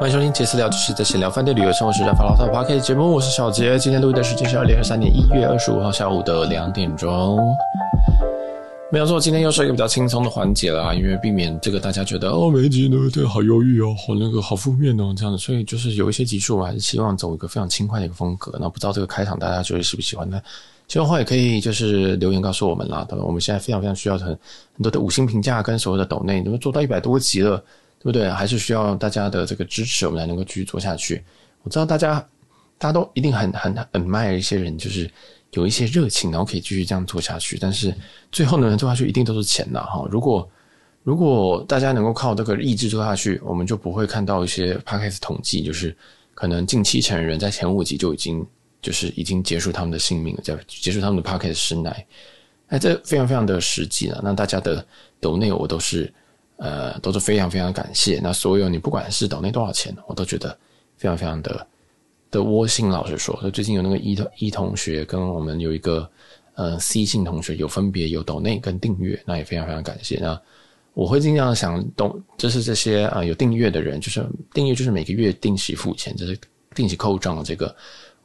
欢迎收听杰私聊，就是在闲聊饭店、旅游、生活、时尚、发牢骚的 Podcast 节目。我是小杰，今天录音的时间是二零二三年一月二十五号下午的两点钟。没有错，今天又是一个比较轻松的环节啦，因为避免这个大家觉得哦，每一集呢对，好忧郁哦，好那个好负面哦这样子，所以就是有一些集数我还是希望走一个非常轻快的一个风格。那不知道这个开场大家觉得喜不喜欢呢？喜欢的话也可以就是留言告诉我们啦。我们现在非常非常需要很很多的五星评价跟所有的抖内，都做到一百多集了。对不对？还是需要大家的这个支持，我们才能够继续做下去。我知道大家，大家都一定很很很 admire 一些人，就是有一些热情，然后可以继续这样做下去。但是最后呢，做下去一定都是钱的哈。如果如果大家能够靠这个意志做下去，我们就不会看到一些 podcast 统计，就是可能近七成人在前五集就已经就是已经结束他们的性命了，在结束他们的 podcast 生涯。哎，这非常非常的实际了。那大家的抖内我都是。呃，都是非常非常感谢。那所有你不管是抖内多少钱，我都觉得非常非常的的窝心。老实说，最近有那个一同一同学跟我们有一个呃 C 姓同学有分别有抖内跟订阅，那也非常非常感谢。那我会尽量想懂，就是这些啊、有订阅的人，就是订阅就是每个月定期付钱，就是定期扣账的这个，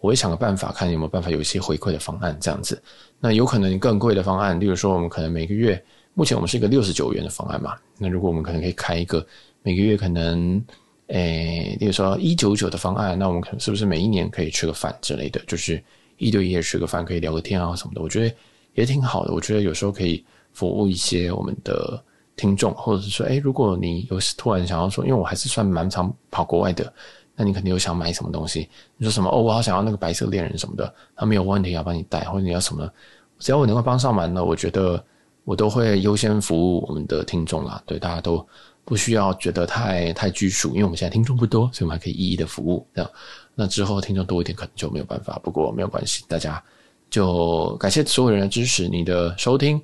我会想个办法，看有没有办法有一些回馈的方案这样子。那有可能更贵的方案，例如说我们可能每个月。目前我们是一个六十九元的方案嘛，那如果我们可能可以开一个每个月可能，诶、例如说一九九的方案，那我们可能是不是每一年可以吃个饭之类的，就是一对一吃个饭，可以聊个天啊什么的，我觉得也挺好的。我觉得有时候可以服务一些我们的听众，或者是说，诶、如果你有突然想要说，因为我还是算蛮常跑国外的，那你肯定有想买什么东西，你说什么哦，我好想要那个白色恋人什么的，他没有问题，要帮你带，或者你要什么，只要我能够帮上忙呢，我觉得。我都会优先服务我们的听众啦，对，大家都不需要觉得太太拘束，因为我们现在听众不多，所以我们还可以一一的服务这样。那之后听众多一点，可能就没有办法。不过没有关系，大家就感谢所有人的支持，你的收听、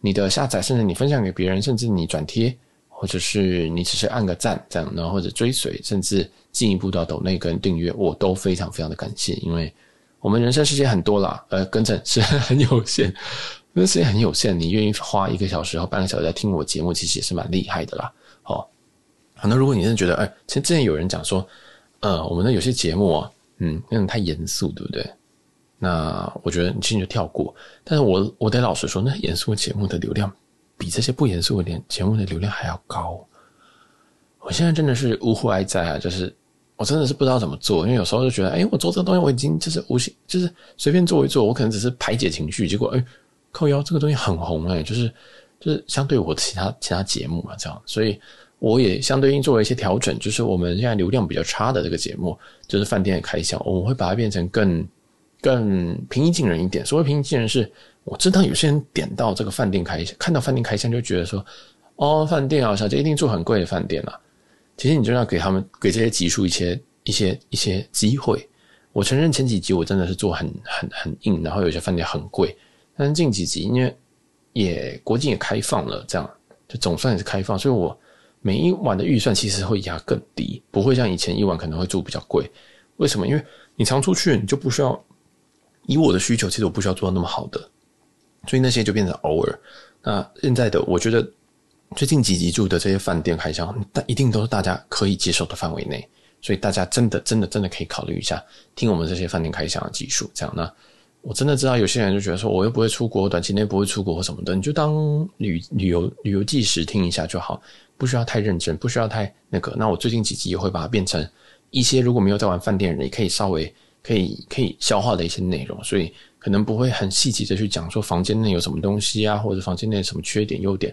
你的下载，甚至你分享给别人，甚至你转贴，或者是你只是按个赞这样，然后或者追随，甚至进一步到抖内跟订阅，我都非常非常的感谢，因为我们人生时间很多啦，呃，跟着是很有限。因为时间很有限，你愿意花一个小时或半个小时来听我节目，其实也是蛮厉害的啦。好，好，那如果你真的觉得，哎，其实之前有人讲说，呃，我们的有些节目啊，嗯，有点太严肃，对不对？那我觉得你其实就跳过。但是我我得老实说，那严肃节目的流量比这些不严肃的点节目的流量还要高。我现在真的是呜呼哀哉啊，就是我真的是不知道怎么做，因为有时候就觉得，哎，我做这个东西我已经就是无心，就是随便做一做，我可能只是排解情绪，结果哎。扣腰这个东西很红诶、欸，就是就是相对我其他其他节目嘛，这样，所以我也相对应做了一些调整，就是我们现在流量比较差的这个节目，就是饭店的开箱，我们会把它变成更更平易近人一点。所谓平易近人是，我知道有些人点到这个饭店开箱，看到饭店开箱就觉得说，哦，饭店啊，小姐一定住很贵的饭店啊。其实你就要给他们给这些集数一些一些一些机会。我承认前几集我真的是做很很很硬，然后有些饭店很贵。但是近几集，因为也国境也开放了，这样就总算也是开放，所以我每一晚的预算其实会压更低，不会像以前一晚可能会住比较贵。为什么？因为你常出去，你就不需要以我的需求，其实我不需要做到那么好的，所以那些就变成偶尔。那现在的我觉得最近几集住的这些饭店开箱，但一定都是大家可以接受的范围内，所以大家真的真的真的可以考虑一下听我们这些饭店开箱的技术，这样呢。我真的知道有些人就觉得说，我又不会出国，短期内不会出国或什么的，你就当旅旅游旅游纪实听一下就好，不需要太认真，不需要太那个。那我最近几集也会把它变成一些如果没有在玩饭店的人，也可以稍微可以可以消化的一些内容，所以可能不会很细节的去讲说房间内有什么东西啊，或者房间内什么缺点优点，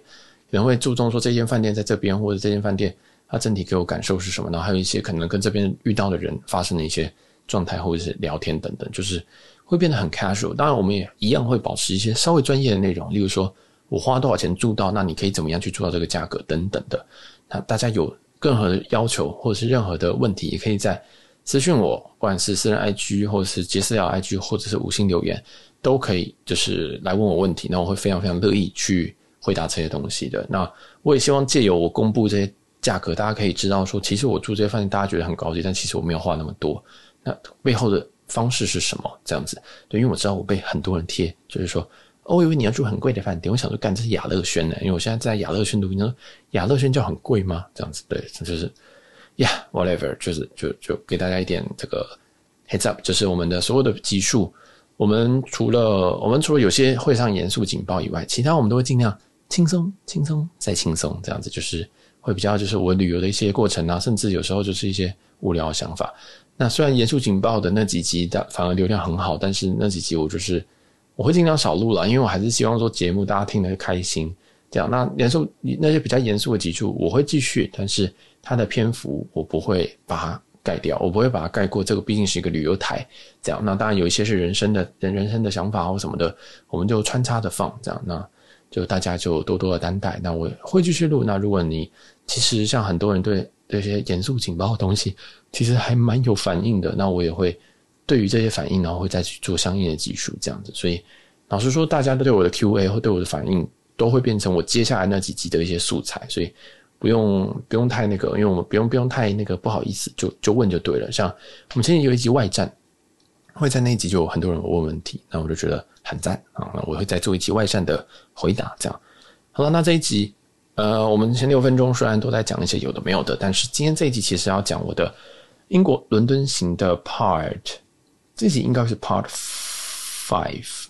可能会注重说这间饭店在这边或者这间饭店它整体给我感受是什么，然后还有一些可能跟这边遇到的人发生的一些状态或者是聊天等等，就是。会变得很 casual，当然我们也一样会保持一些稍微专业的内容，例如说我花多少钱住到，那你可以怎么样去做到这个价格等等的。那大家有任何的要求或者是任何的问题，也可以在私讯我，不管是私人 IG 或者是杰斯聊 IG 或者是五星留言，都可以就是来问我问题，那我会非常非常乐意去回答这些东西的。那我也希望借由我公布这些价格，大家可以知道说，其实我住这些饭店大家觉得很高级，但其实我没有花那么多，那背后的。方式是什么？这样子，对，因为我知道我被很多人贴，就是说，我以为你要住很贵的饭店，我想说，干，这是雅乐轩呢，因为我现在在雅乐轩读，你说雅乐轩叫很贵吗？这样子，对，就是，Yeah，whatever，就是就就给大家一点这个 heads up，就是我们的所有的集数，我们除了我们除了有些会上严肃警报以外，其他我们都会尽量轻松、轻松再轻松，这样子就是会比较就是我旅游的一些过程啊，甚至有时候就是一些无聊的想法。那虽然严肃警报的那几集的反而流量很好，但是那几集我就是我会尽量少录了，因为我还是希望说节目大家听得开心。这样，那严肃那些比较严肃的集数我会继续，但是它的篇幅我不会把它盖掉，我不会把它盖过。这个毕竟是一个旅游台，这样。那当然有一些是人生的人人生的想法或什么的，我们就穿插着放这样。那就大家就多多的担待。那我会继续录。那如果你其实像很多人对这些严肃警报的东西，其实还蛮有反应的，那我也会对于这些反应，然后会再去做相应的技术这样子。所以老实说，大家都对我的 Q&A 或对我的反应，都会变成我接下来那几集的一些素材，所以不用不用太那个，因为我们不用不用太那个不好意思，就就问就对了。像我们前几集有一集外战，外战那一集就有很多人问问题，那我就觉得很赞啊，那我会再做一集外战的回答，这样好了。那这一集。呃，我们前六分钟虽然都在讲一些有的没有的，但是今天这一集其实要讲我的英国伦敦行的 part，这集应该是 part five，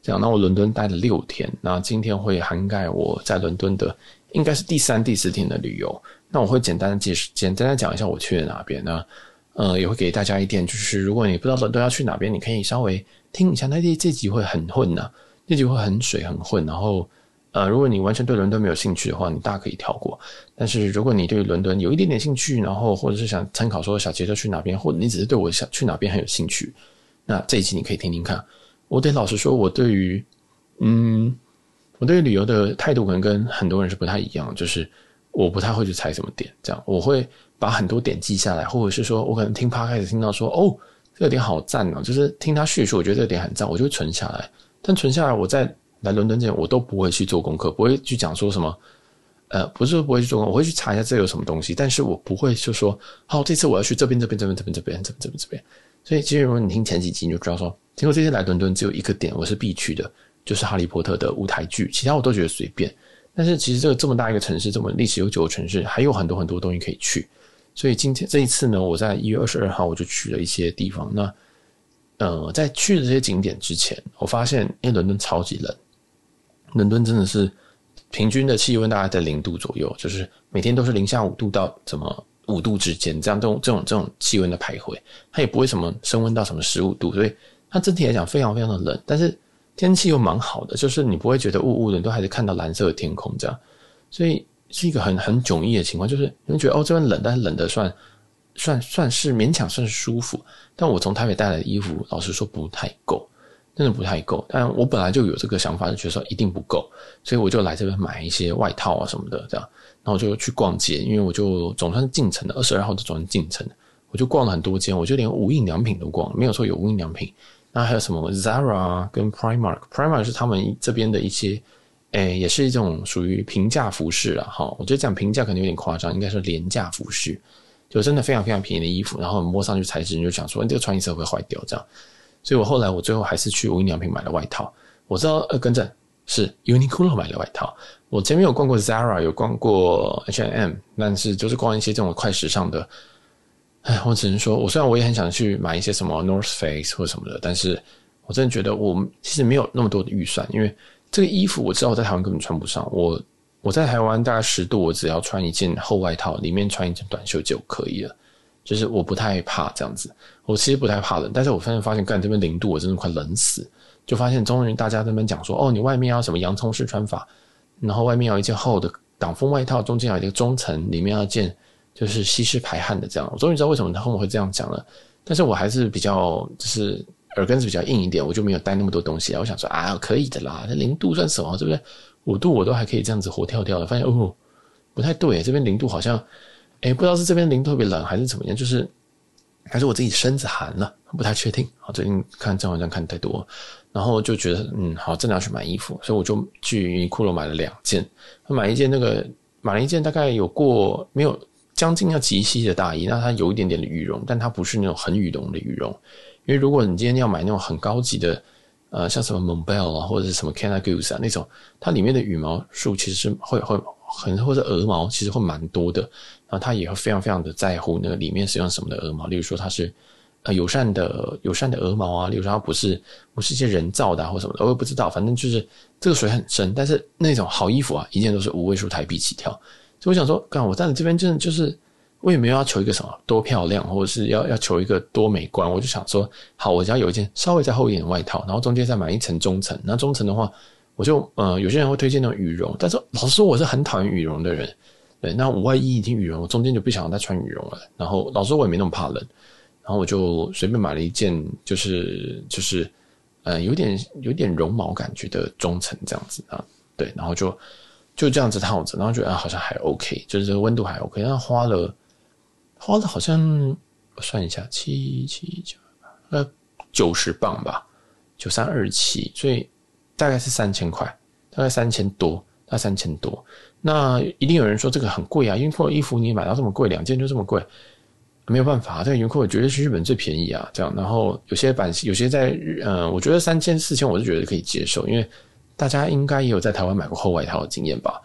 这样。那我伦敦待了六天，那今天会涵盖我在伦敦的应该是第三、第四天的旅游。那我会简单的解释，简单的讲一下我去了哪边呢？呃，也会给大家一点，就是如果你不知道伦敦要去哪边，你可以稍微听一下。那这这集会很混呢，这集会很水很混，然后。呃，如果你完全对伦敦没有兴趣的话，你大可以跳过。但是如果你对伦敦有一点点兴趣，然后或者是想参考说小杰都去哪边，或者你只是对我想去哪边很有兴趣，那这一期你可以听听看。我得老实说，我对于嗯，我对旅游的态度可能跟很多人是不太一样，就是我不太会去踩什么点，这样我会把很多点记下来，或者是说我可能听 p 开始听到说哦，这个点好赞哦，就是听他叙述，我觉得这个点很赞，我就会存下来。但存下来，我在。来伦敦之前，我都不会去做功课，不会去讲说什么，呃，不是说不会去做，我会去查一下这有什么东西，但是我不会就说，好，这次我要去这边，这边，这边，这边，这边，这边，这边，这边。所以，其实如果你听前几集，你就知道说，听说这次来伦敦只有一个点我是必去的，就是哈利波特的舞台剧，其他我都觉得随便。但是，其实这个这么大一个城市，这么历史悠久的城市，还有很多很多东西可以去。所以今天这一次呢，我在一月二十二号我就去了一些地方。那，呃，在去的这些景点之前，我发现因为伦敦超级冷。伦敦真的是平均的气温大概在零度左右，就是每天都是零下五度到怎么五度之间，这样这种这种这种气温的徘徊，它也不会什么升温到什么十五度，所以它整体来讲非常非常的冷，但是天气又蛮好的，就是你不会觉得雾雾的，你都还是看到蓝色的天空这样，所以是一个很很迥异的情况，就是你会觉得哦这边冷，但是冷的算算算是勉强算是舒服，但我从台北带来的衣服，老实说不太够。真的不太够，但我本来就有这个想法，就觉得说一定不够，所以我就来这边买一些外套啊什么的，这样，然后我就去逛街，因为我就总算是进城的，二十二号就总算进城，我就逛了很多间，我就连无印良品都逛，没有说有无印良品，那还有什么 Zara 跟 Primark，Primark 是他们这边的一些，诶，也是一种属于平价服饰了，哈，我觉得讲平价可能有点夸张，应该是廉价服饰，就真的非常非常便宜的衣服，然后摸上去材质，你就想说，你这个穿一次会坏掉这样。所以我后来我最后还是去无印良品买了外套。我知道呃，跟着是 Uniqlo 买了外套。我前面有逛过 Zara，有逛过 H&M，但是就是逛一些这种快时尚的。哎，我只能说，我虽然我也很想去买一些什么 North Face 或什么的，但是我真的觉得我其实没有那么多的预算，因为这个衣服我知道我在台湾根本穿不上。我我在台湾大概十度，我只要穿一件厚外套，里面穿一件短袖就可以了。就是我不太怕这样子，我其实不太怕冷，但是我发现发现，干这边零度，我真的快冷死。就发现终于大家这边讲说，哦，你外面要什么洋葱式穿法，然后外面要一件厚的挡风外套，中间要一个中层，里面要件就是吸湿排汗的这样。我终于知道为什么他们会这样讲了，但是我还是比较就是耳根子比较硬一点，我就没有带那么多东西啊。我想说啊，可以的啦，这零度算什么，对不对？五度我都还可以这样子活跳跳的。发现哦，不太对，这边零度好像。诶、欸，不知道是这边零特别冷还是怎么样，就是还是我自己身子寒了，不太确定。好，最近看《甄嬛传》看太多，然后就觉得嗯，好，真的要去买衣服，所以我就去库洛买了两件。买一件那个买了一件大概有过没有将近要及膝的大衣，那它有一点点的羽绒，但它不是那种很羽绒的羽绒。因为如果你今天要买那种很高级的，呃，像什么 Monbel 啊或者是什么 Canada Goose 啊那种，它里面的羽毛数其实是会会。可能或者鹅毛其实会蛮多的，然后他也会非常非常的在乎那个里面使用什么的鹅毛，例如说它是呃友善的友善的鹅毛啊，例如说它不是不是一些人造的或什么的，我也不知道，反正就是这个水很深，但是那种好衣服啊，一件都是五位数台币起跳，所以我想说，干我在这边真的就是。我也没有要求一个什么多漂亮，或者是要要求一个多美观，我就想说，好，我只要有一件稍微再厚一点的外套，然后中间再买一层中层。那中层的话，我就呃，有些人会推荐那种羽绒，但是老实说，我是很讨厌羽绒的人。对，那我外衣已经羽绒，我中间就不想再穿羽绒了。然后老实说，我也没那么怕冷，然后我就随便买了一件，就是就是呃，有点有点绒毛感觉的中层这样子啊，对，然后就就这样子套着，然后觉得啊，好像还 OK，就是这个温度还 OK，但花了。花了好像我算一下，七七九呃九十磅吧，九三二七，所以大概是三千块，大概三千多，大三千多。那一定有人说这个很贵啊，优衣库的衣服你买到这么贵，两件就这么贵，没有办法，这个优衣库绝对是日本最便宜啊。这样，然后有些版，有些在日呃，我觉得三千四千我是觉得可以接受，因为大家应该也有在台湾买过厚外套的经验吧？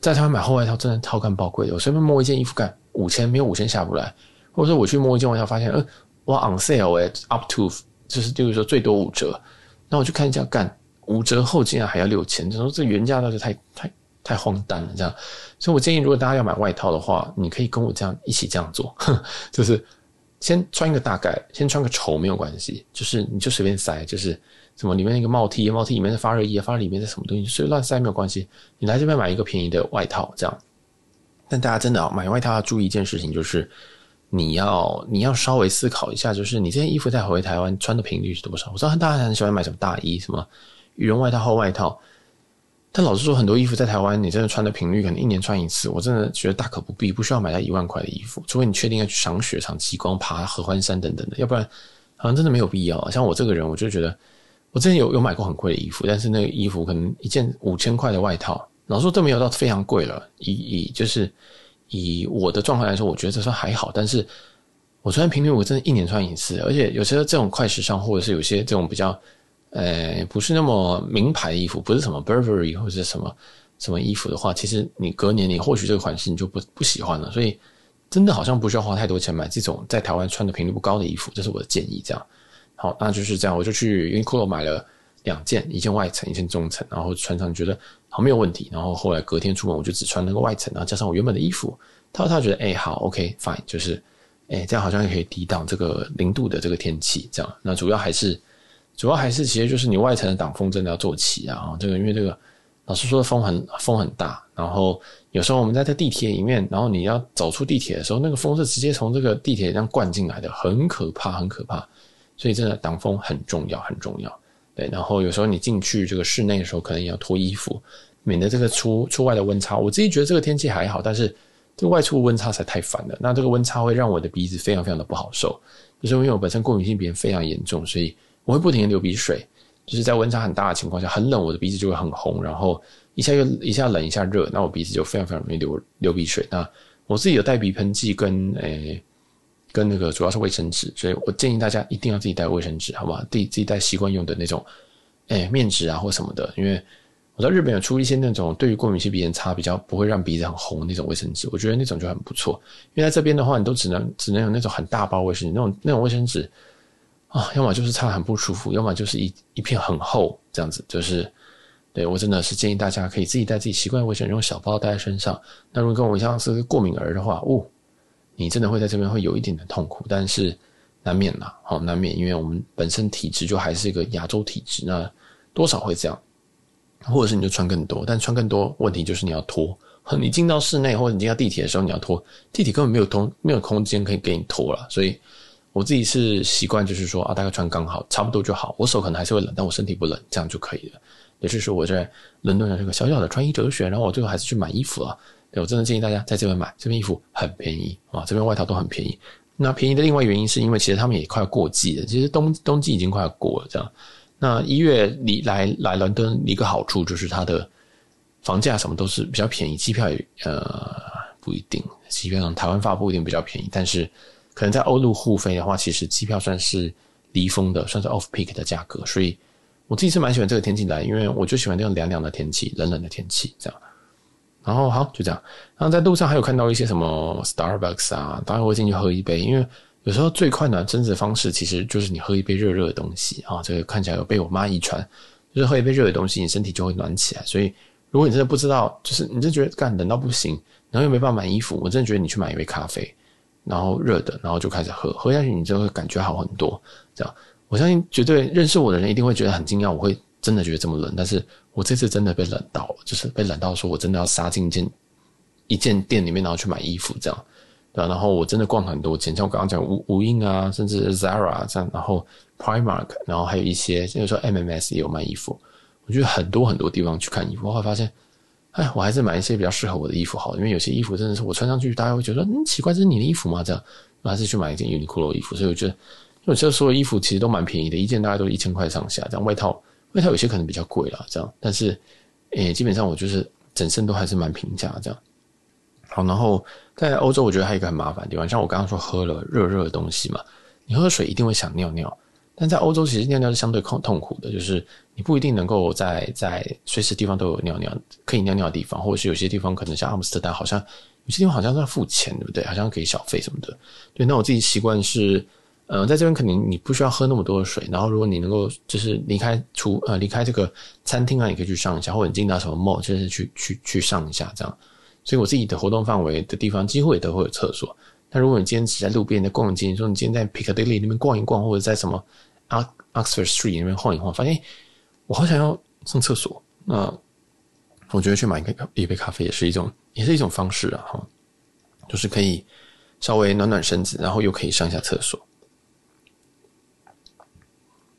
在台湾买厚外套真的超干爆贵的，我随便摸一件衣服干。五千没有五千下不来，或者说我去摸一件外套，发现呃，哇 on sale 哎，up to 就是就是说最多五折，那我去看一下，干五折后竟然还要六千，就说这原价倒是太太太荒诞了这样，所以我建议如果大家要买外套的话，你可以跟我这样一起这样做，就是先穿一个大概，先穿个丑没有关系，就是你就随便塞，就是什么里面那个帽 T，帽 T 里面的发热衣啊，发热里面是什么东西，随便乱塞没有关系，你来这边买一个便宜的外套这样。但大家真的啊，买外套要注意一件事情，就是你要你要稍微思考一下，就是你这件衣服在回台湾穿的频率是多少？我知道大家很喜欢买什么大衣，什么羽绒外套、厚外套，但老实说，很多衣服在台湾你真的穿的频率可能一年穿一次，我真的觉得大可不必，不需要买到一万块的衣服，除非你确定要去赏雪赏、极光、爬合欢山等等的，要不然好像真的没有必要。像我这个人，我就觉得我之前有有买过很贵的衣服，但是那个衣服可能一件五千块的外套。老实说，都没有到非常贵了。以以就是以我的状况来说，我觉得这算还好。但是我穿频率，我真的一年穿一次。而且有些这种快时尚，或者是有些这种比较呃不是那么名牌的衣服，不是什么 Burberry 或者什么什么衣服的话，其实你隔年你或许这个款式你就不不喜欢了。所以真的好像不需要花太多钱买这种在台湾穿的频率不高的衣服，这是我的建议。这样好，那就是这样，我就去 Uniqlo 买了两件，一件外层，一件中层，然后穿上觉得。好，没有问题。然后后来隔天出门，我就只穿那个外层，然后加上我原本的衣服。他他觉得，哎、好，OK，fine，、就是，哎、这样好像也可以抵挡这个零度的这个天气。这样，那主要还是，主要还是，其实就是你外层的挡风真的要做齐啊。这个因为这个老师说的，风很风很大。然后有时候我们在这地铁里面，然后你要走出地铁的时候，那个风是直接从这个地铁这样灌进来的，很可怕，很可怕。所以真的挡风很重要，很重要。对，然后有时候你进去这个室内的时候，可能也要脱衣服，免得这个出出外的温差。我自己觉得这个天气还好，但是这个外出温差才太烦了。那这个温差会让我的鼻子非常非常的不好受，就是因为我本身过敏性鼻炎非常严重，所以我会不停的流鼻水。就是在温差很大的情况下，很冷，我的鼻子就会很红，然后一下又一下冷一下热，那我鼻子就非常非常容易流流鼻水。那我自己有带鼻喷剂跟诶。跟那个主要是卫生纸，所以我建议大家一定要自己带卫生纸，好不好？自己自己带习惯用的那种，诶、面纸啊或什么的。因为我知道日本有出一些那种对于过敏性鼻炎擦比较不会让鼻子很红那种卫生纸，我觉得那种就很不错。因为在这边的话，你都只能只能有那种很大包卫生纸，那种那种卫生纸啊，要么就是擦很不舒服，要么就是一一片很厚这样子。就是对我真的是建议大家可以自己带自己习惯的卫生，用小包带在身上。那如果跟我一样是过敏儿的话，哦。你真的会在这边会有一点的痛苦，但是难免啦，好难免，因为我们本身体质就还是一个亚洲体质，那多少会这样，或者是你就穿更多，但穿更多问题就是你要脱，你进到室内或者你进到地铁的时候你要脱，地铁根本没有通没有空间可以给你脱了，所以我自己是习惯就是说啊，大概穿刚好差不多就好，我手可能还是会冷，但我身体不冷，这样就可以了。也就是说我在伦敦的这个小小的穿衣哲学，然后我最后还是去买衣服了。我真的建议大家在这边买，这边衣服很便宜啊，这边外套都很便宜。那便宜的另外原因是因为其实他们也快要过季了，其实冬冬季已经快要过了这样。那一月你来来伦敦一个好处就是它的房价什么都是比较便宜，机票也呃不一定，机票从台湾发不一定比较便宜，但是可能在欧陆互飞的话，其实机票算是离峰的，算是 off peak 的价格。所以我自己是蛮喜欢这个天气来，因为我就喜欢这种凉凉的天气，冷冷的天气这样。然后好，就这样。然后在路上还有看到一些什么 Starbucks 啊，当然我会进去喝一杯，因为有时候最快暖身子的方式其实就是你喝一杯热热的东西啊。这个看起来有被我妈遗传，就是喝一杯热的东西，你身体就会暖起来。所以如果你真的不知道，就是你就觉得干冷到不行，然后又没办法买衣服，我真的觉得你去买一杯咖啡，然后热的，然后就开始喝，喝下去你就会感觉好很多。这样，我相信绝对认识我的人一定会觉得很惊讶，我会真的觉得这么冷，但是。我这次真的被冷到，就是被冷到说，我真的要杀进一件一件店里面，然后去买衣服，这样，对，然后我真的逛很多间，像我刚刚讲无无印啊，甚至 Zara 这样，然后 Primark，然后还有一些，有时候 MMS 也有卖衣服。我觉得很多很多地方去看衣服，我会发现，哎，我还是买一些比较适合我的衣服好，因为有些衣服真的是我穿上去，大家会觉得，嗯，奇怪，这是你的衣服吗？这样，我还是去买一件 Uniqlo 衣服。所以我觉得，我觉得所有衣服其实都蛮便宜的，一件大概都一千块上下，这样外套。外套有些可能比较贵啦，这样，但是，诶、基本上我就是整身都还是蛮平价这样。好，然后在欧洲，我觉得还有一个很麻烦的地方，像我刚刚说喝了热热的东西嘛，你喝水一定会想尿尿，但在欧洲其实尿尿是相对痛痛苦的，就是你不一定能够在在随时地方都有尿尿可以尿尿的地方，或者是有些地方可能像阿姆斯特丹，好像有些地方好像是要付钱，对不对？好像给小费什么的。对，那我自己习惯是。呃，在这边肯定你不需要喝那么多的水，然后如果你能够就是离开出呃离开这个餐厅啊，你可以去上一下，或者你进到什么 mall，就是去去去上一下这样。所以我自己的活动范围的地方几乎也都会有厕所。那如果你今天只在路边在逛街，你说你今天在 Piccadilly 那边逛一逛，或者在什么 Oxford Street 那边晃一晃，发现我好想要上厕所，那我觉得去买一个一杯咖啡也是一种也是一种方式啊，哈，就是可以稍微暖暖身子，然后又可以上一下厕所。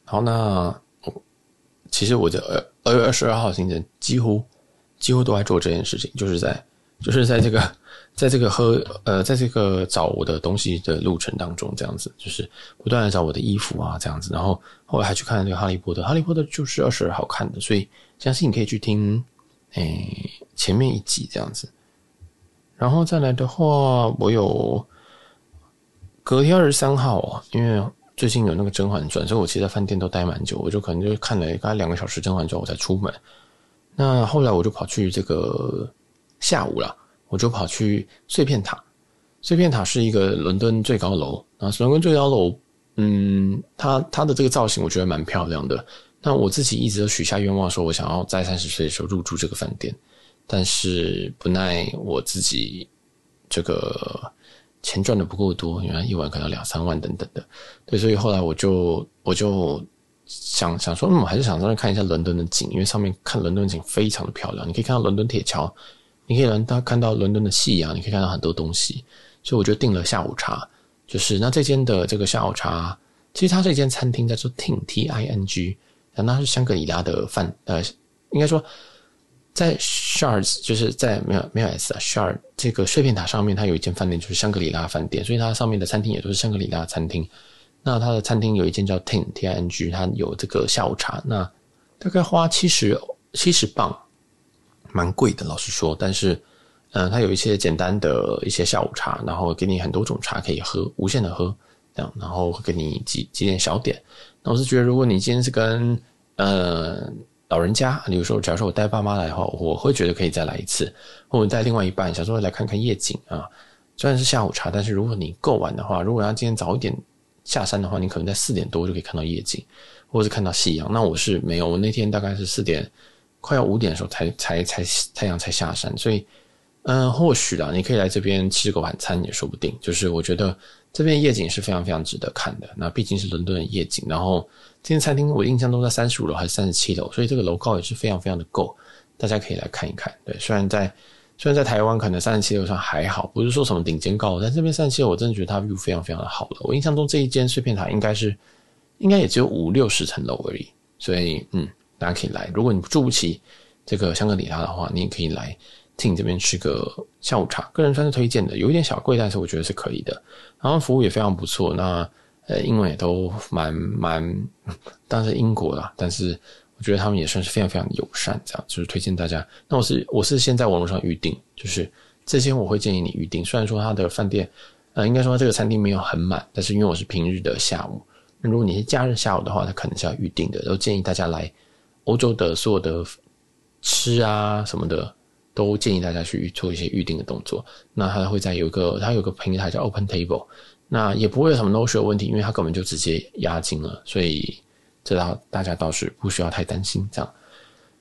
好，那我其实我的二二月二十二号行程几乎几乎都在做这件事情，就是在就是在这个在这个喝呃在这个找我的东西的路程当中，这样子就是不断的找我的衣服啊，这样子，然后后来还去看那个哈利波特，哈利波特就是二十二号看的，所以相信你可以去听诶、前面一集这样子，然后再来的话，我有隔天二十三号啊，因为。最近有那个《甄嬛传》，所以我其实在饭店都待蛮久，我就可能就看了大概两个小时《甄嬛传》，我才出门。那后来我就跑去这个下午了，我就跑去碎片塔。碎片塔是一个伦敦最高楼，然后伦敦最高楼，嗯，它它的这个造型我觉得蛮漂亮的。那我自己一直都许下愿望，说我想要在三十岁的时候入住这个饭店，但是不奈我自己这个。钱赚的不够多，原来一晚可能两三万等等的，对，所以后来我就我就想想说，嗯，我还是想上去看一下伦敦的景，因为上面看伦敦的景非常的漂亮，你可以看到伦敦铁桥，你可以能到看到伦敦的夕阳，你可以看到很多东西，所以我就订了下午茶，就是那这间的这个下午茶，其实它是一间餐厅，叫做 Ting T I N G，然后它是香格里拉的饭，呃，应该说。在 Shards 就是在没有没有 S 啊 Shard 这个碎片塔上面，它有一间饭店，就是香格里拉饭店，所以它上面的餐厅也都是香格里拉餐厅。那它的餐厅有一间叫 Ting T I N G，它有这个下午茶，那大概花七十七十镑，蛮贵的，老实说。但是，嗯、它有一些简单的一些下午茶，然后给你很多种茶可以喝，无限的喝，这样，然后会给你几几点小点。那我是觉得，如果你今天是跟呃。老人家，比如说，假如说我带爸妈来的话，我会觉得可以再来一次，或者带另外一半，想说来看看夜景啊。虽然是下午茶，但是如果你够晚的话，如果要今天早一点下山的话，你可能在四点多就可以看到夜景，或者是看到夕阳。那我是没有，我那天大概是四点快要五点的时候才才才太阳才下山，所以嗯，或许啦，你可以来这边吃个晚餐也说不定。就是我觉得这边夜景是非常非常值得看的。那毕竟是伦敦的夜景，然后。这间餐厅我印象中在三十五楼还是三十七楼，所以这个楼高也是非常非常的够，大家可以来看一看。对，虽然在虽然在台湾可能三十七楼上还好，不是说什么顶尖高，但这边三十七楼我真的觉得它 view 非常非常的好了。我印象中这一间碎片塔应该是应该也只有五六十层楼而已，所以嗯，大家可以来。如果你住不起这个香格里拉的话，你也可以来 Ting 这边吃个下午茶，个人算是推荐的，有一点小贵，但是我觉得是可以的。然后服务也非常不错，那。呃，英文也都蛮蛮，当然是英国啦，但是我觉得他们也算是非常非常友善，这样就是推荐大家。那我是我是先在网络上预订，就是这些我会建议你预订。虽然说他的饭店，呃，应该说这个餐厅没有很满，但是因为我是平日的下午，那如果你是假日下午的话，他可能是要预订的。都建议大家来欧洲的所有的吃啊什么的，都建议大家去做一些预定的动作。那它会在有一个，它有个平台叫 Open Table，那也不会有什么 no show 问题，因为它根本就直接押金了，所以这道大家倒是不需要太担心。这样，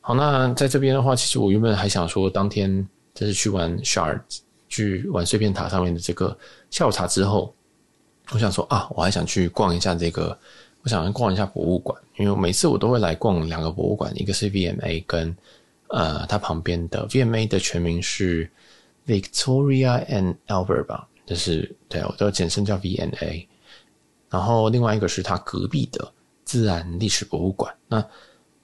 好，那在这边的话，其实我原本还想说，当天就是去玩 Shards，去玩碎片塔上面的这个下午茶之后，我想说啊，我还想去逛一下这个，我想逛一下博物馆，因为每次我都会来逛两个博物馆，一个是 VMA 跟。呃，它旁边的 VMA 的全名是 Victoria and Albert 吧，就是对，我都简称叫 VMA，。然后另外一个是它隔壁的自然历史博物馆。那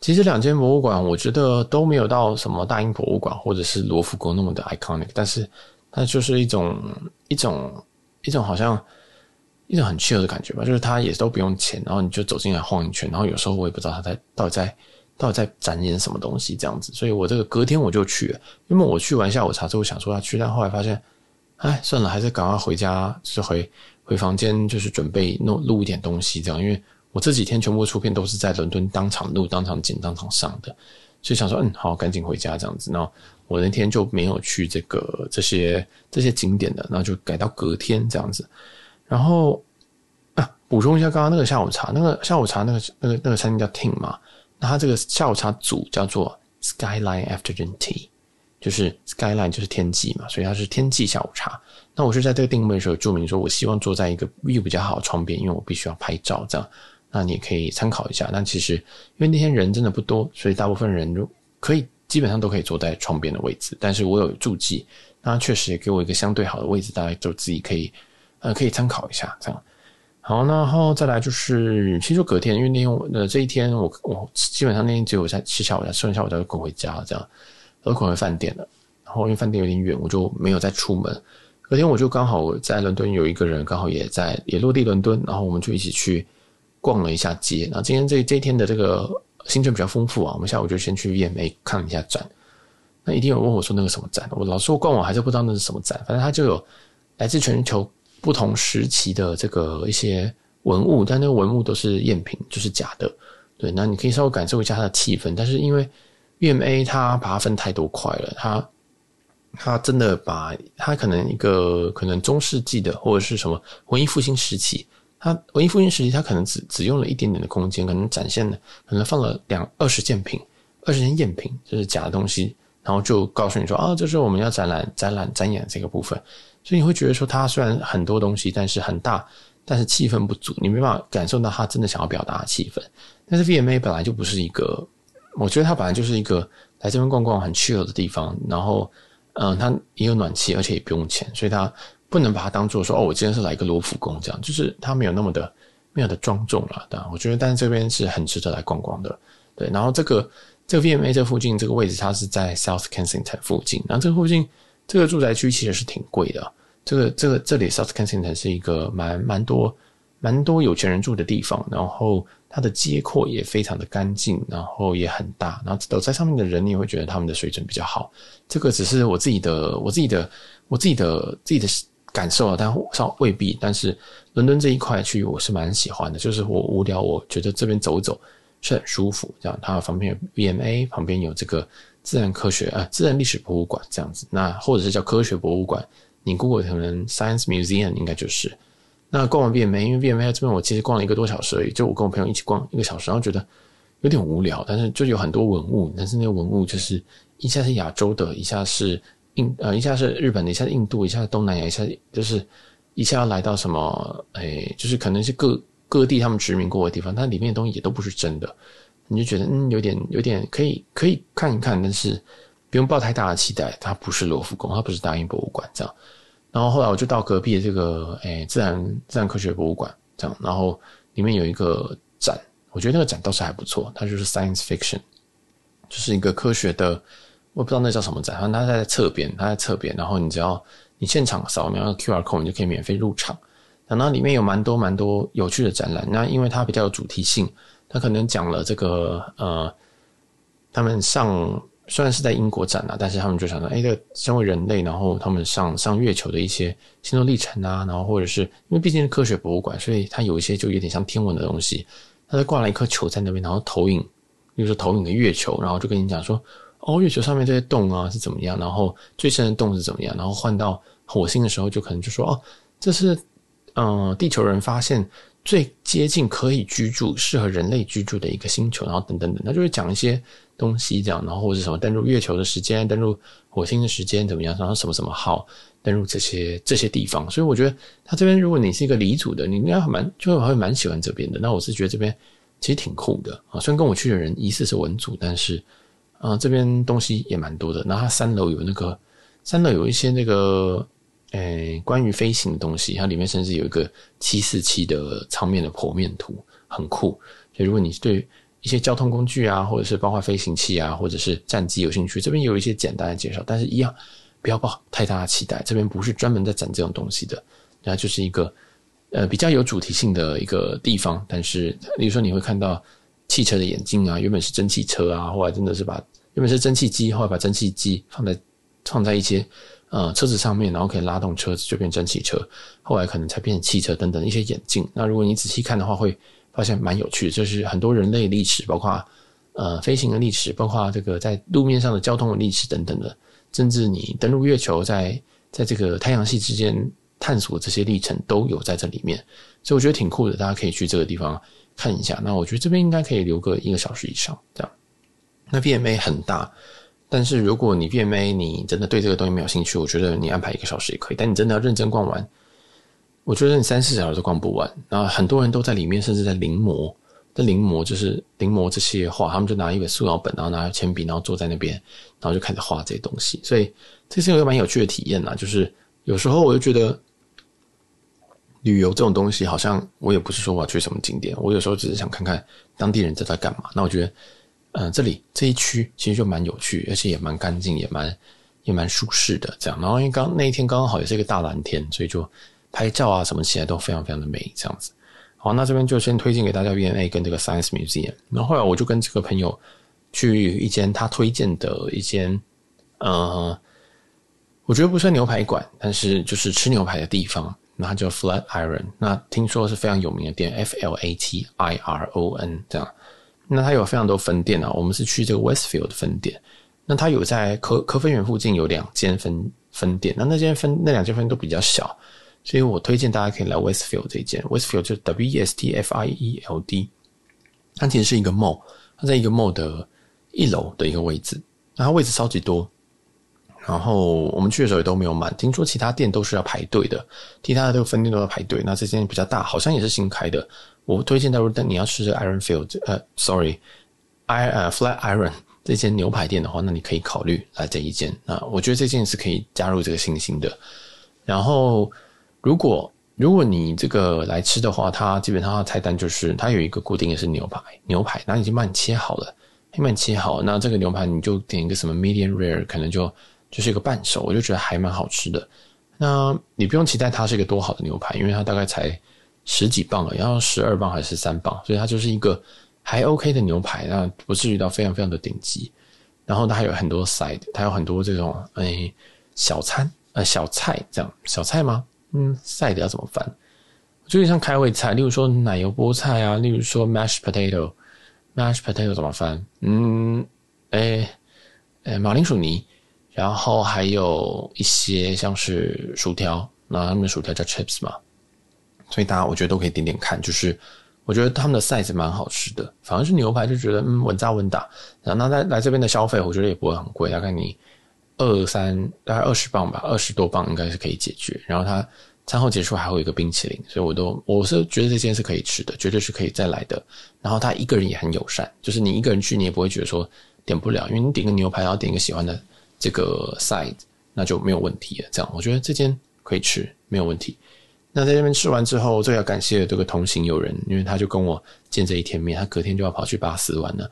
其实两间博物馆，我觉得都没有到什么大英博物馆或者是罗浮宫那么的 iconic，但是它就是一种一种一种好像一种很 chill 的感觉吧，就是它也都不用钱，然后你就走进来晃一圈，然后有时候我也不知道它在到底在。到底在展演什么东西这样子，所以我这个隔天我就去了，因为我去完下午茶之后想说要去，但后来发现，哎，算了，还是赶快回家，就是回回房间，就是准备弄录一点东西这样，因为我这几天全部出片都是在伦敦当场录、当场剪、当场上的，所以想说，嗯，好，赶紧回家这样子。然后我那天就没有去这个这些这些景点的，然后就改到隔天这样子。然后啊，补充一下刚刚那个下午茶，那个下午茶那个那个那个餐厅叫 Ting 嘛。那它这个下午茶组叫做 Skyline Afternoon Tea，就是 Skyline 就是天际嘛，所以它是天际下午茶。那我是在这个定位的时候注明说，我希望坐在一个 view 比较好的窗边，因为我必须要拍照这样。那你可以参考一下。但其实因为那天人真的不多，所以大部分人就可以基本上都可以坐在窗边的位置。但是我有注记，那确实也给我一个相对好的位置，大家就自己可以呃可以参考一下这样。好，然后再来就是，其实隔天，因为那天呃这一天我我基本上那天只有在吃下午茶，吃完下午茶就滚回家了，这样，都滚回饭店了。然后因为饭店有点远，我就没有再出门。隔天我就刚好在伦敦有一个人，刚好也在也落地伦敦，然后我们就一起去逛了一下街。然后今天这这一天的这个行程比较丰富啊，我们下午就先去 VMA 看了一下展。那一定有问我说那个什么展，我老说逛完还是不知道那是什么展，反正它就有来自全球。不同时期的这个一些文物，但那个文物都是赝品，就是假的。对，那你可以稍微感受一下它的气氛。但是因为 VMA 它把它分太多块了，它它真的把它可能一个可能中世纪的或者是什么文艺复兴时期，它文艺复兴时期它可能只只用了一点点的空间，可能展现了可能放了两二十件品，二十件赝品，就是假的东西，然后就告诉你说啊，这是我们要展览展览展演这个部分。所以你会觉得说，它虽然很多东西，但是很大，但是气氛不足，你没办法感受到他真的想要表达的气氛。但是 VMA 本来就不是一个，我觉得它本来就是一个来这边逛逛很 chill 的地方。然后，嗯，它也有暖气，而且也不用钱，所以它不能把它当做说，哦，我今天是来一个罗浮宫这样，就是它没有那么的没有的庄重了。对，我觉得，但是这边是很值得来逛逛的。对，然后这个这个 VMA 这附近这个位置，它是在 South Kensington 附近，然后这个附近。这个住宅区其实是挺贵的，这个这个这里 South Kensington 是一个蛮蛮多蛮多有钱人住的地方，然后它的街廓也非常的干净，然后也很大，然后走在上面的人你也会觉得他们的水准比较好。这个只是我自己的我自己的我自己的自己的感受啊，但稍未必。但是伦敦这一块区域我是蛮喜欢的，就是我无聊，我觉得这边走走是很舒服。这样，它旁边有 VMA，旁边有这个。自然科学啊，自然历史博物馆这样子，那或者是叫科学博物馆，你 Google 可能 Science Museum 应该就是。那逛完 B M A，因为 B M A 这边我其实逛了一个多小时而已，就我跟我朋友一起逛一个小时，然后觉得有点无聊，但是就有很多文物，但是那个文物就是一下是亚洲的，一下是印呃，一下是日本的，一下是印度，一下是东南亚，一下就是一下要来到什么，哎，就是可能是各各地他们殖民过的地方，但里面的东西也都不是真的。你就觉得嗯，有点有点可以可以看一看，但是不用抱太大的期待。它不是罗浮宫，它不是大英博物馆这样。然后后来我就到隔壁的这个诶自然自然科学博物馆这样，然后里面有一个展，我觉得那个展倒是还不错，它就是 Science Fiction，就是一个科学的，我不知道那叫什么展，反正它在侧边，它在侧边，然后你只要你现场扫描 QR code，你就可以免费入场。然后里面有蛮多蛮多有趣的展览，那因为它比较有主题性。他可能讲了这个呃，他们上虽然是在英国展啊，但是他们就想到，哎，这个身为人类，然后他们上上月球的一些心路历程啊，然后或者是因为毕竟是科学博物馆，所以它有一些就有点像天文的东西。他就挂了一颗球在那边，然后投影，比如说投影的月球，然后就跟你讲说，哦，月球上面这些洞啊是怎么样，然后最深的洞是怎么样，然后换到火星的时候，就可能就说哦，这是嗯、呃，地球人发现最接近可以居住、适合人类居住的一个星球，然后等等等，他就会讲一些东西这样，然后或者什么登陆月球的时间、登陆火星的时间怎么样，然后什么什么号登陆这些这些地方，所以我觉得他这边如果你是一个理组的，你应该蛮就会蛮喜欢这边的。那我是觉得这边其实挺酷的啊，虽然跟我去的人疑似是文组，但是。啊，这边东西也蛮多的。然后它三楼有那个，三楼有一些那个，诶、欸，关于飞行的东西。它里面甚至有一个七四七的舱面的剖面图，很酷。所以如果你对一些交通工具啊，或者是包括飞行器啊，或者是战机有兴趣，这边有一些简单的介绍。但是一样，不要抱太大的期待，这边不是专门在展这种东西的。它就是一个呃比较有主题性的一个地方。但是，比如说你会看到。汽车的眼镜啊，原本是蒸汽车啊，后来真的是把原本是蒸汽机，后来把蒸汽机放在放在一些呃车子上面，然后可以拉动车子就变蒸汽车，后来可能才变成汽车等等一些眼镜。那如果你仔细看的话，会发现蛮有趣的，就是很多人类历史，包括呃飞行的历史，包括这个在路面上的交通的历史等等的，甚至你登陆月球在，在这个太阳系之间探索这些历程都有在这里面，所以我觉得挺酷的，大家可以去这个地方。看一下，那我觉得这边应该可以留个一个小时以上，这样。那 VMA 很大，但是如果你 VMA 你真的对这个东西没有兴趣，我觉得你安排一个小时也可以。但你真的要认真逛完，我觉得你三四小时都逛不完。然后很多人都在里面，甚至在临摹，在临摹就是临摹这些画，他们就拿一本素描本，然后拿铅笔，然后坐在那边，然后就开始画这些东西。所以这是一个蛮有趣的体验啦。就是有时候我就觉得。旅游这种东西，好像我也不是说我要去什么景点，我有时候只是想看看当地人在在干嘛。那我觉得，嗯、这里这一区其实就蛮有趣，而且也蛮干净，也蛮也蛮舒适的。这样，然后因为刚那一天刚好也是一个大蓝天，所以就拍照啊什么起来都非常非常的美。这样子，好，那这边就先推荐给大家 V N A 跟这个 Science Museum。然后后来我就跟这个朋友去一间他推荐的一间，呃，我觉得不算牛排馆，但是就是吃牛排的地方。那它叫 Flatiron，那听说是非常有名的店，F L A T I R O N 这样。那它有非常多分店啊，我们是去这个 Westfield 的分店。那它有在科科芬园附近有两间分分店，那那间分那两间分店都比较小，所以我推荐大家可以来 Westfield 这一间。Westfield 就是 W E S T F I E L D，它其实是一个 mall，它在一个 mall 的一楼的一个位置，那它位置超级多。然后我们去的时候也都没有满，听说其他店都是要排队的，其他的这个分店都要排队。那这间比较大，好像也是新开的。我推荐，如果你要吃这个 Iron Field，呃，sorry，I 呃 Flatiron 这间牛排店的话，那你可以考虑来这一间。那我觉得这间是可以加入这个星星的。然后，如果如果你这个来吃的话，它基本上它菜单就是它有一个固定的是牛排，牛排，那已经帮你切好了，帮你切好。那这个牛排你就点一个什么 Medium Rare，可能就。就是一个半熟，我就觉得还蛮好吃的。那你不用期待它是一个多好的牛排，因为它大概才十几磅了，然后十二磅还是三磅，所以它就是一个还 OK 的牛排，那不至于到非常非常的顶级。然后它还有很多 side，它有很多这种、哎、小餐呃小菜这样小菜吗？嗯，side 要怎么翻？就像开胃菜，例如说奶油菠菜啊，例如说 mashed potato，mashed potato 怎么翻？嗯，哎、诶、哎、马铃薯泥。然后还有一些像是薯条，那他们薯条叫 chips 嘛，所以大家我觉得都可以点点看。就是我觉得他们的 size 蛮好吃的，反而是牛排就觉得嗯稳扎稳打。然后那在来这边的消费，我觉得也不会很贵，大概你二三大概二十磅吧，二十多磅应该是可以解决。然后它餐后结束还会有一个冰淇淋，所以我都我是觉得这间是可以吃的，绝对是可以再来的。然后他一个人也很友善，就是你一个人去你也不会觉得说点不了，因为你点个牛排然后点一个喜欢的。这个 side 那就没有问题了。这样，我觉得这间可以吃，没有问题。那在这边吃完之后，最要感谢这个同行友人，因为他就跟我见这一天面，他隔天就要跑去巴斯玩了。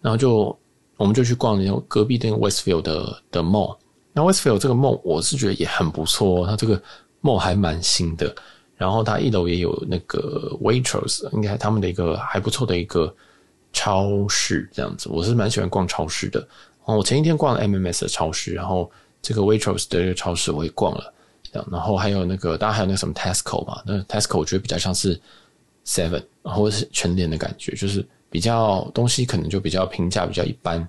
然后就我们就去逛那种隔壁那个 Westfield 的的 mall。那 Westfield 这个 mall 我是觉得也很不错哦，它这个 mall 还蛮新的。然后它一楼也有那个 Waitrose，应该他们的一个还不错的一个超市这样子。我是蛮喜欢逛超市的。哦我前一天逛了 MMS 的超市，然后这个 Waitrose 的这个超市我也逛了，然后还有那个，当然还有那个什么 Tesco 嘛，那 Tesco 我觉得比较像是 Seven，或者是全联的感觉，就是比较东西可能就比较平价，比较一般。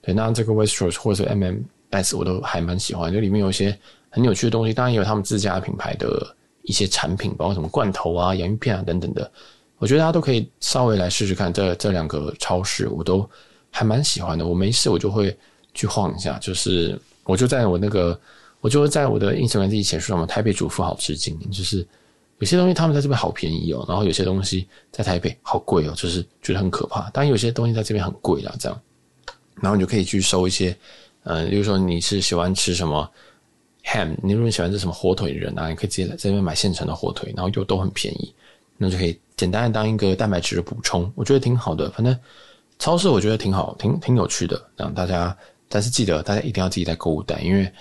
对，那这个 Waitrose 或者是 MMS 我都还蛮喜欢，就里面有一些很有趣的东西，当然也有他们自家品牌的一些产品，包括什么罐头啊、洋芋片啊等等的。我觉得大家都可以稍微来试试看这这两个超市，我都还蛮喜欢的。我没事我就会去晃一下，就是我就在我那个，我就会在我的 Instagram 自己写说什么台北主妇好吃惊，就是有些东西他们在这边好便宜哦，然后有些东西在台北好贵哦，就是觉得很可怕。当然有些东西在这边很贵啦，这样，然后你就可以去收一些，嗯，比如说你是喜欢吃什么 ham，你如果喜欢吃什么火腿的人啊，你可以直接在这边买现成的火腿，然后又都很便宜，那就可以。简单的当一个蛋白质的补充，我觉得挺好的。反正超市我觉得挺好，挺挺有趣的。让大家，但是记得大家一定要自己带购物袋，因为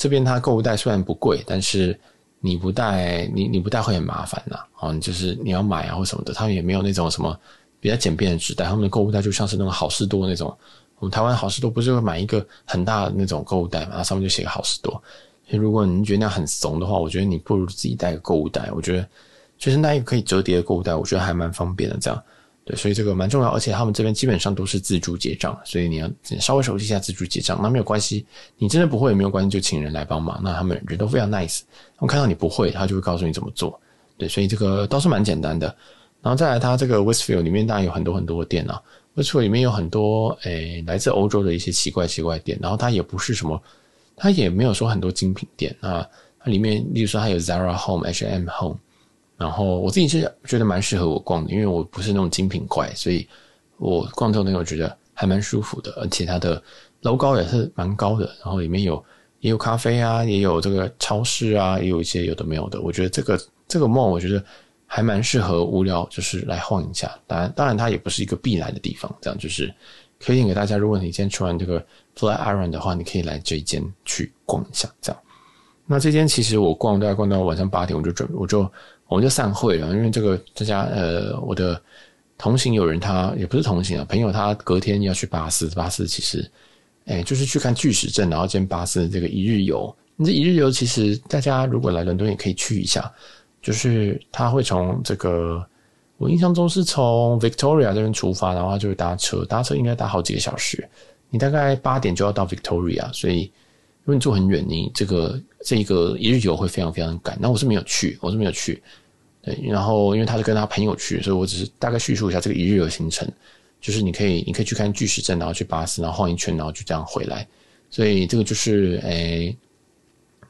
这边它购物袋虽然不贵，但是你不带，你你不带会很麻烦呐。哦，就是你要买啊或什么的，他们也没有那种什么比较简便的纸袋，他们的购物袋就像是那种好事多那种。我们台湾好事多不是会买一个很大的那种购物袋嘛？上面就写个好事多。如果你觉得那样很怂的话，我觉得你不如自己带个购物袋。我觉得。就是那一个可以折叠的购物袋，我觉得还蛮方便的。这样，对，所以这个蛮重要。而且他们这边基本上都是自助结账，所以你要稍微熟悉一下自助结账。那没有关系，你真的不会也没有关系，就请人来帮忙。那他们人都非常 nice，他们看到你不会，他就会告诉你怎么做。对，所以这个倒是蛮简单的。然后再来，它这个 Westfield 里面当然有很多很多的店啊。Westfield 里面有很多诶、来自欧洲的一些奇怪奇怪店，然后它也不是什么，它也没有说很多精品店啊。它里面，例如说它有 Zara Home、H&M Home。然后我自己是觉得蛮适合我逛的，因为我不是那种精品怪，所以我逛这种东西我觉得还蛮舒服的，而且它的楼高也是蛮高的。然后里面有也有咖啡啊，也有这个超市啊，也有一些有的没有的。我觉得这个这个 mall 我觉得还蛮适合无聊就是来晃一下。当然当然它也不是一个必来的地方，这样就是推荐给大家。如果你今天吃完这个 Flatiron 的话，你可以来这一间去逛一下。这样，那这间其实我逛大概逛到晚上八点，我就准我就。我们就散会了，因为这个这家呃，我的同行有人他也不是同行啊，朋友他隔天要去巴斯，巴斯其实，哎，就是去看巨石阵，然后见巴斯的这个一日游。你这一日游其实大家如果来伦敦也可以去一下，就是他会从这个，我印象中是从 Victoria 这边出发，然后他就会搭车，搭车应该搭好几个小时，你大概八点就要到 Victoria，所以果你住很远，你这个这一个一日游会非常非常赶。那我是没有去，我是没有去。对，然后因为他是跟他朋友去，所以我只是大概叙述一下这个一日游行程，就是你可以你可以去看巨石阵，然后去巴斯，然后晃一圈，然后就这样回来。所以这个就是诶，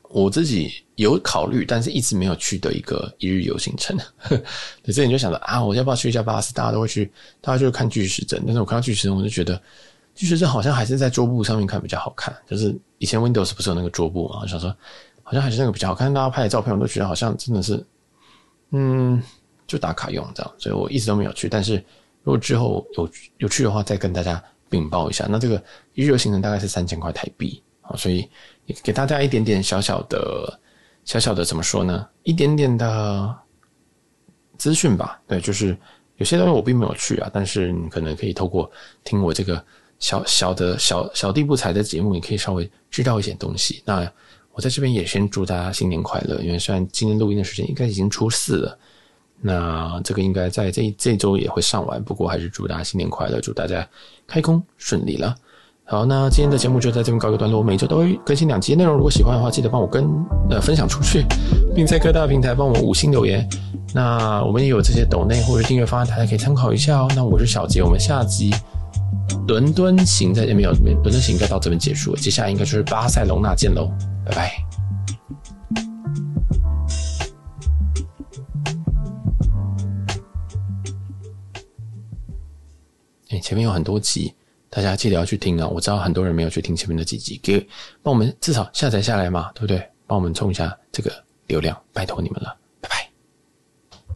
我自己有考虑，但是一直没有去的一个一日游行程。对，所以你就想着啊，我要不要去一下巴斯？大家都会去，大家就会看巨石阵。但是我看到巨石阵，我就觉得巨石阵好像还是在桌布上面看比较好看。就是以前 Windows 不是有那个桌布嘛？我想说好像还是那个比较好看。大家拍的照片，我都觉得好像真的是。嗯，就打卡用这样，所以我一直都没有去。但是如果之后有有去的话，再跟大家禀报一下。那这个一日游行程大概是三千块台币啊，所以给大家一点点小小的、小小的怎么说呢？一点点的资讯吧。对，就是有些东西我并没有去啊，但是你可能可以透过听我这个小小的小小弟不才的节目，你可以稍微知道一些东西。那。我在这边也先祝大家新年快乐，因为虽然今天录音的时间应该已经初四了，那这个应该在这这周也会上完，不过还是祝大家新年快乐，祝大家开工顺利了。好，那今天的节目就在这边告一个段落，我每周都会更新两集内容，如果喜欢的话，记得帮我跟呃分享出去，并在各大平台帮我五星留言。那我们也有这些抖内或者订阅方案，大家可以参考一下哦。那我是小杰，我们下集。伦敦行在这边有，伦敦行应该到这边结束了，接下来应该就是巴塞隆纳见喽，拜拜。哎，前面有很多集，大家记得要去听啊！我知道很多人没有去听前面的几集，给帮我们至少下载下来嘛，对不对？帮我们冲一下这个流量，拜托你们了。